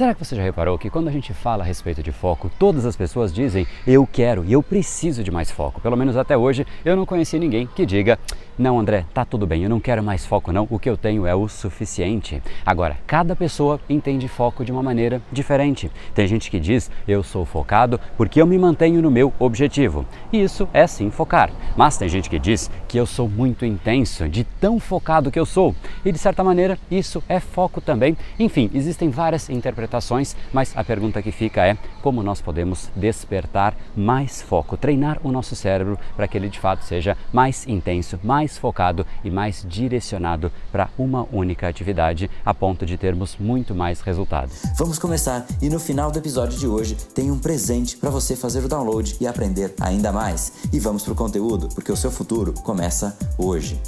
Será que você já reparou que quando a gente fala a respeito de foco, todas as pessoas dizem eu quero e eu preciso de mais foco? Pelo menos até hoje eu não conheci ninguém que diga não, André, tá tudo bem, eu não quero mais foco não, o que eu tenho é o suficiente. Agora, cada pessoa entende foco de uma maneira diferente. Tem gente que diz eu sou focado porque eu me mantenho no meu objetivo. E isso é sim focar. Mas tem gente que diz que eu sou muito intenso, de tão focado que eu sou. E de certa maneira, isso é foco também. Enfim, existem várias interpretações, mas a pergunta que fica é como nós podemos despertar mais foco, treinar o nosso cérebro para que ele de fato seja mais intenso, mais focado e mais direcionado para uma única atividade, a ponto de termos muito mais resultados. Vamos começar e no final do episódio de hoje tem um presente para você fazer o download e aprender ainda mais. E vamos para o conteúdo, porque o seu futuro começa hoje.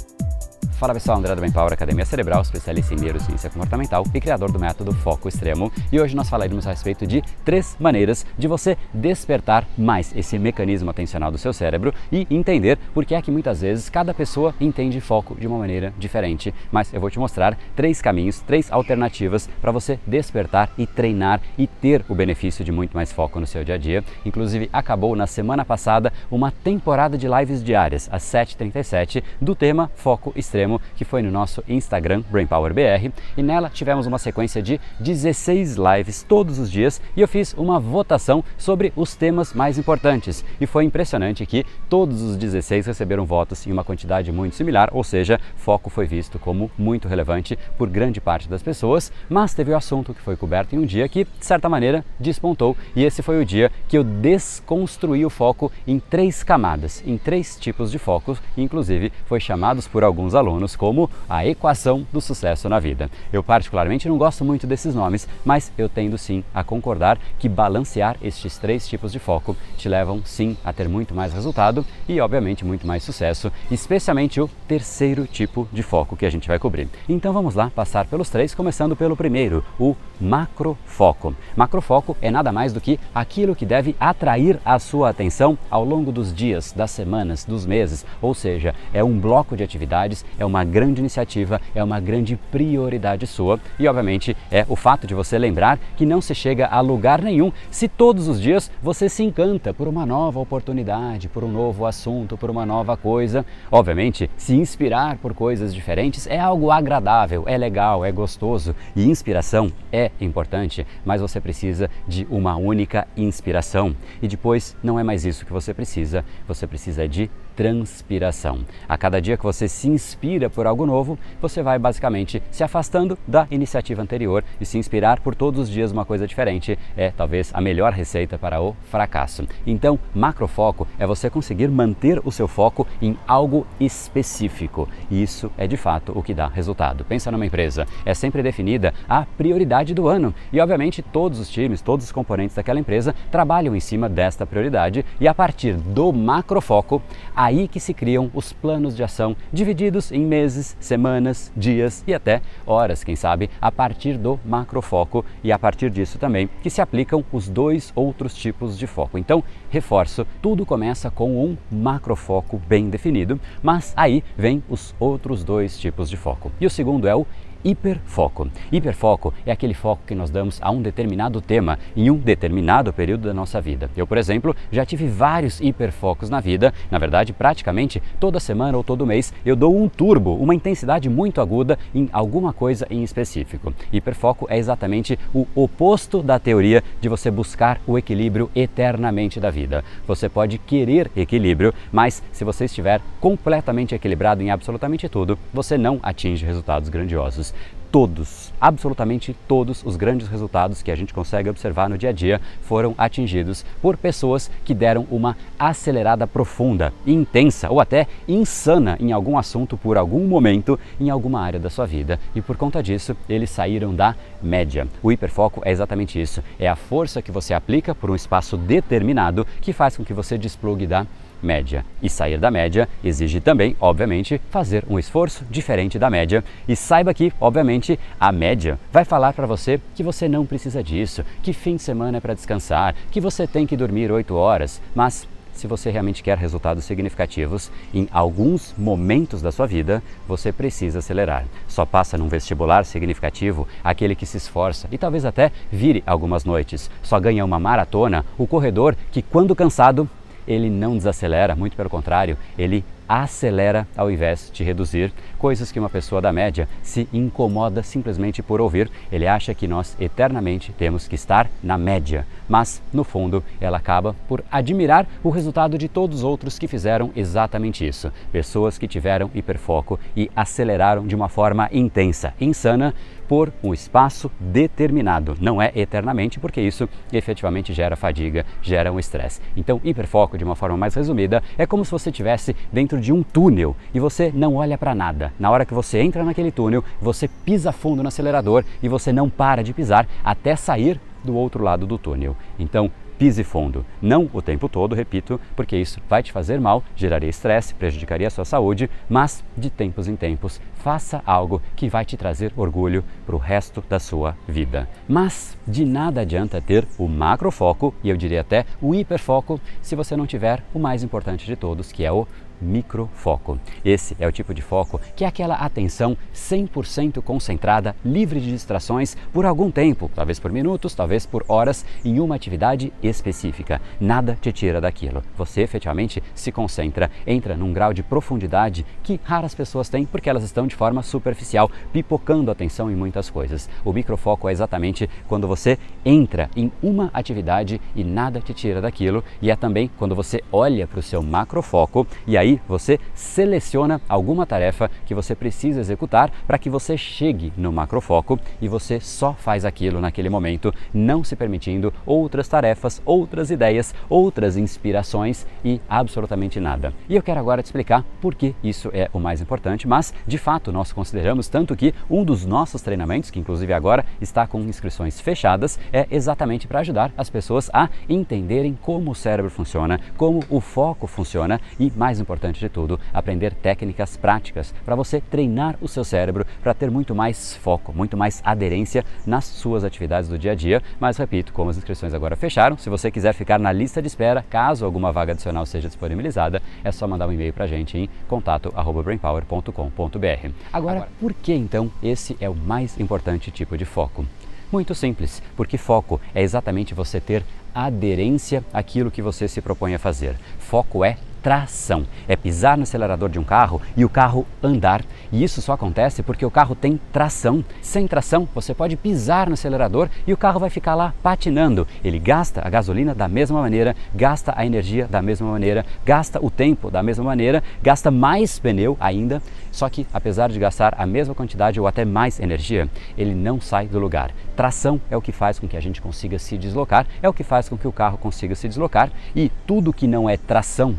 Fala pessoal, André do Power, Academia Cerebral, especialista em neurociência comportamental e criador do método Foco Extremo. E hoje nós falaremos a respeito de três maneiras de você despertar mais esse mecanismo atencional do seu cérebro e entender por que é que muitas vezes cada pessoa entende foco de uma maneira diferente. Mas eu vou te mostrar três caminhos, três alternativas para você despertar e treinar e ter o benefício de muito mais foco no seu dia a dia. Inclusive, acabou na semana passada uma temporada de lives diárias, às 7h37, do tema Foco Extremo que foi no nosso Instagram, BrainPowerBR, e nela tivemos uma sequência de 16 lives todos os dias e eu fiz uma votação sobre os temas mais importantes. E foi impressionante que todos os 16 receberam votos em uma quantidade muito similar, ou seja, foco foi visto como muito relevante por grande parte das pessoas, mas teve o assunto que foi coberto em um dia que, de certa maneira, despontou, e esse foi o dia que eu desconstruí o foco em três camadas, em três tipos de focos, inclusive foi chamados por alguns alunos alunos como a equação do sucesso na vida. Eu particularmente não gosto muito desses nomes, mas eu tendo sim a concordar que balancear estes três tipos de foco te levam sim a ter muito mais resultado e obviamente muito mais sucesso, especialmente o terceiro tipo de foco que a gente vai cobrir. Então vamos lá passar pelos três, começando pelo primeiro, o macrofoco. Macrofoco é nada mais do que aquilo que deve atrair a sua atenção ao longo dos dias, das semanas, dos meses, ou seja, é um bloco de atividades, é uma grande iniciativa, é uma grande prioridade sua e, obviamente, é o fato de você lembrar que não se chega a lugar nenhum se todos os dias você se encanta por uma nova oportunidade, por um novo assunto, por uma nova coisa. Obviamente, se inspirar por coisas diferentes é algo agradável, é legal, é gostoso e inspiração é importante, mas você precisa de uma única inspiração. E depois não é mais isso que você precisa, você precisa de transpiração. A cada dia que você se inspira por algo novo, você vai basicamente se afastando da iniciativa anterior e se inspirar por todos os dias uma coisa diferente é talvez a melhor receita para o fracasso. Então, macrofoco é você conseguir manter o seu foco em algo específico. E isso é de fato o que dá resultado. Pensa numa empresa, é sempre definida a prioridade do ano e obviamente todos os times, todos os componentes daquela empresa trabalham em cima desta prioridade e a partir do macrofoco, aí que se criam os planos de ação divididos em meses, semanas, dias e até horas, quem sabe, a partir do macrofoco e a partir disso também que se aplicam os dois outros tipos de foco. Então, reforço, tudo começa com um macrofoco bem definido, mas aí vem os outros dois tipos de foco. E o segundo é o hiperfoco. Hiperfoco é aquele foco que nós damos a um determinado tema em um determinado período da nossa vida. Eu, por exemplo, já tive vários hiperfocos na vida. Na verdade, praticamente toda semana ou todo mês eu dou um turbo, uma intensidade muito aguda em alguma coisa em específico. Hiperfoco é exatamente o oposto da teoria de você buscar o equilíbrio eternamente da vida. Você pode querer equilíbrio, mas se você estiver completamente equilibrado em absolutamente tudo, você não atinge resultados grandiosos todos, absolutamente todos os grandes resultados que a gente consegue observar no dia a dia foram atingidos por pessoas que deram uma acelerada profunda, intensa ou até insana em algum assunto por algum momento em alguma área da sua vida. E por conta disso, eles saíram da média. O hiperfoco é exatamente isso, é a força que você aplica por um espaço determinado que faz com que você desplugue da média. E sair da média exige também, obviamente, fazer um esforço diferente da média. E saiba que, obviamente, a média vai falar para você que você não precisa disso, que fim de semana é para descansar, que você tem que dormir 8 horas, mas se você realmente quer resultados significativos em alguns momentos da sua vida, você precisa acelerar. Só passa num vestibular significativo aquele que se esforça e talvez até vire algumas noites. Só ganha uma maratona o corredor que, quando cansado, ele não desacelera, muito pelo contrário, ele acelera ao invés de reduzir, coisas que uma pessoa da média se incomoda simplesmente por ouvir. Ele acha que nós eternamente temos que estar na média, mas no fundo ela acaba por admirar o resultado de todos os outros que fizeram exatamente isso. Pessoas que tiveram hiperfoco e aceleraram de uma forma intensa, insana, por um espaço determinado. Não é eternamente, porque isso efetivamente gera fadiga, gera um estresse. Então, hiperfoco, de uma forma mais resumida, é como se você estivesse dentro de um túnel e você não olha para nada. Na hora que você entra naquele túnel, você pisa fundo no acelerador e você não para de pisar até sair do outro lado do túnel. Então, pise fundo. Não o tempo todo, repito, porque isso vai te fazer mal, geraria estresse, prejudicaria a sua saúde, mas de tempos em tempos, faça algo que vai te trazer orgulho para o resto da sua vida. Mas de nada adianta ter o macrofoco, e eu diria até o hiperfoco, se você não tiver o mais importante de todos, que é o microfoco. Esse é o tipo de foco que é aquela atenção 100% concentrada, livre de distrações por algum tempo, talvez por minutos, talvez por horas, em uma atividade específica. Nada te tira daquilo. Você efetivamente se concentra, entra num grau de profundidade que raras pessoas têm porque elas estão de forma superficial, pipocando atenção em muitas coisas. O microfoco é exatamente quando você entra em uma atividade e nada te tira daquilo, e é também quando você olha para o seu macrofoco e aí você seleciona alguma tarefa que você precisa executar para que você chegue no macrofoco e você só faz aquilo naquele momento, não se permitindo outras tarefas, outras ideias, outras inspirações e absolutamente nada. E eu quero agora te explicar por que isso é o mais importante, mas de fato nós consideramos tanto que um dos nossos treinamentos, que inclusive agora está com inscrições fechadas, é exatamente para ajudar as pessoas a entenderem como o cérebro funciona, como o foco funciona e mais importante importante de tudo, aprender técnicas práticas para você treinar o seu cérebro para ter muito mais foco, muito mais aderência nas suas atividades do dia a dia. Mas repito, como as inscrições agora fecharam, se você quiser ficar na lista de espera, caso alguma vaga adicional seja disponibilizada, é só mandar um e-mail para a gente em contato@brainpower.com.br. Agora, agora, por que então esse é o mais importante tipo de foco? Muito simples, porque foco é exatamente você ter aderência àquilo que você se propõe a fazer. Foco é tração. É pisar no acelerador de um carro e o carro andar. E isso só acontece porque o carro tem tração. Sem tração, você pode pisar no acelerador e o carro vai ficar lá patinando. Ele gasta a gasolina da mesma maneira, gasta a energia da mesma maneira, gasta o tempo da mesma maneira, gasta mais pneu ainda. Só que, apesar de gastar a mesma quantidade ou até mais energia, ele não sai do lugar. Tração é o que faz com que a gente consiga se deslocar, é o que faz com que o carro consiga se deslocar e tudo que não é tração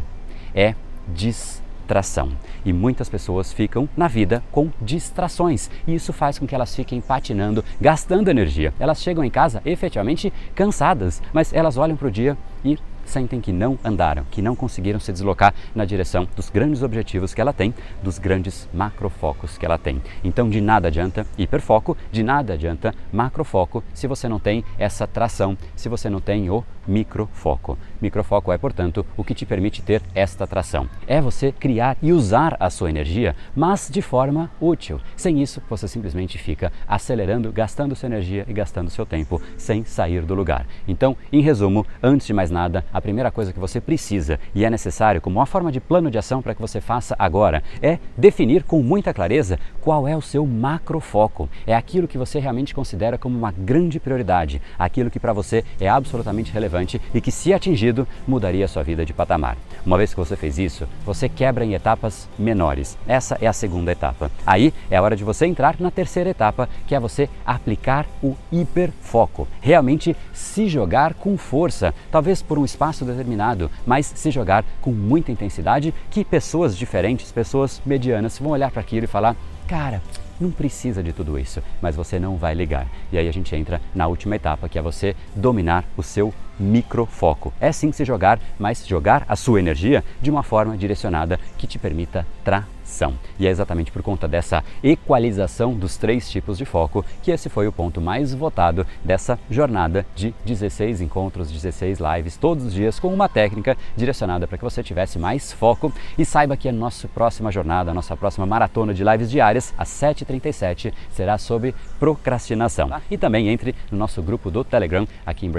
é distração. E muitas pessoas ficam na vida com distrações. E isso faz com que elas fiquem patinando, gastando energia. Elas chegam em casa efetivamente cansadas, mas elas olham para o dia e sentem que não andaram, que não conseguiram se deslocar na direção dos grandes objetivos que ela tem, dos grandes macrofocos que ela tem. Então, de nada adianta hiperfoco, de nada adianta macrofoco se você não tem essa tração, se você não tem o microfoco. Microfoco é, portanto, o que te permite ter esta tração. É você criar e usar a sua energia, mas de forma útil. Sem isso, você simplesmente fica acelerando, gastando sua energia e gastando seu tempo sem sair do lugar. Então, em resumo, antes de mais nada, a primeira coisa que você precisa e é necessário como uma forma de plano de ação para que você faça agora é definir com muita clareza qual é o seu macrofoco. É aquilo que você realmente considera como uma grande prioridade, aquilo que para você é absolutamente relevante e que, se atingido, mudaria sua vida de patamar. Uma vez que você fez isso, você quebra em etapas menores. Essa é a segunda etapa. Aí é a hora de você entrar na terceira etapa, que é você aplicar o hiperfoco. Realmente se jogar com força, talvez por um espaço determinado, mas se jogar com muita intensidade que pessoas diferentes, pessoas medianas vão olhar para aquilo e falar: "Cara, não precisa de tudo isso", mas você não vai ligar. E aí a gente entra na última etapa, que é você dominar o seu microfoco. É sim se jogar, mas jogar a sua energia de uma forma direcionada que te permita tração. E é exatamente por conta dessa equalização dos três tipos de foco que esse foi o ponto mais votado dessa jornada de 16 encontros, 16 lives todos os dias com uma técnica direcionada para que você tivesse mais foco e saiba que a nossa próxima jornada, a nossa próxima maratona de lives diárias às 7h37 será sobre procrastinação. E também entre no nosso grupo do Telegram aqui em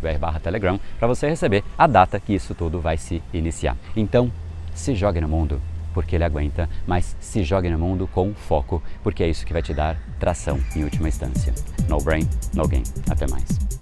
brainpower.com.br/telegram para você receber a data que isso tudo vai se iniciar. Então, se jogue no mundo, porque ele aguenta, mas se jogue no mundo com foco, porque é isso que vai te dar tração em última instância. No brain, no game. Até mais.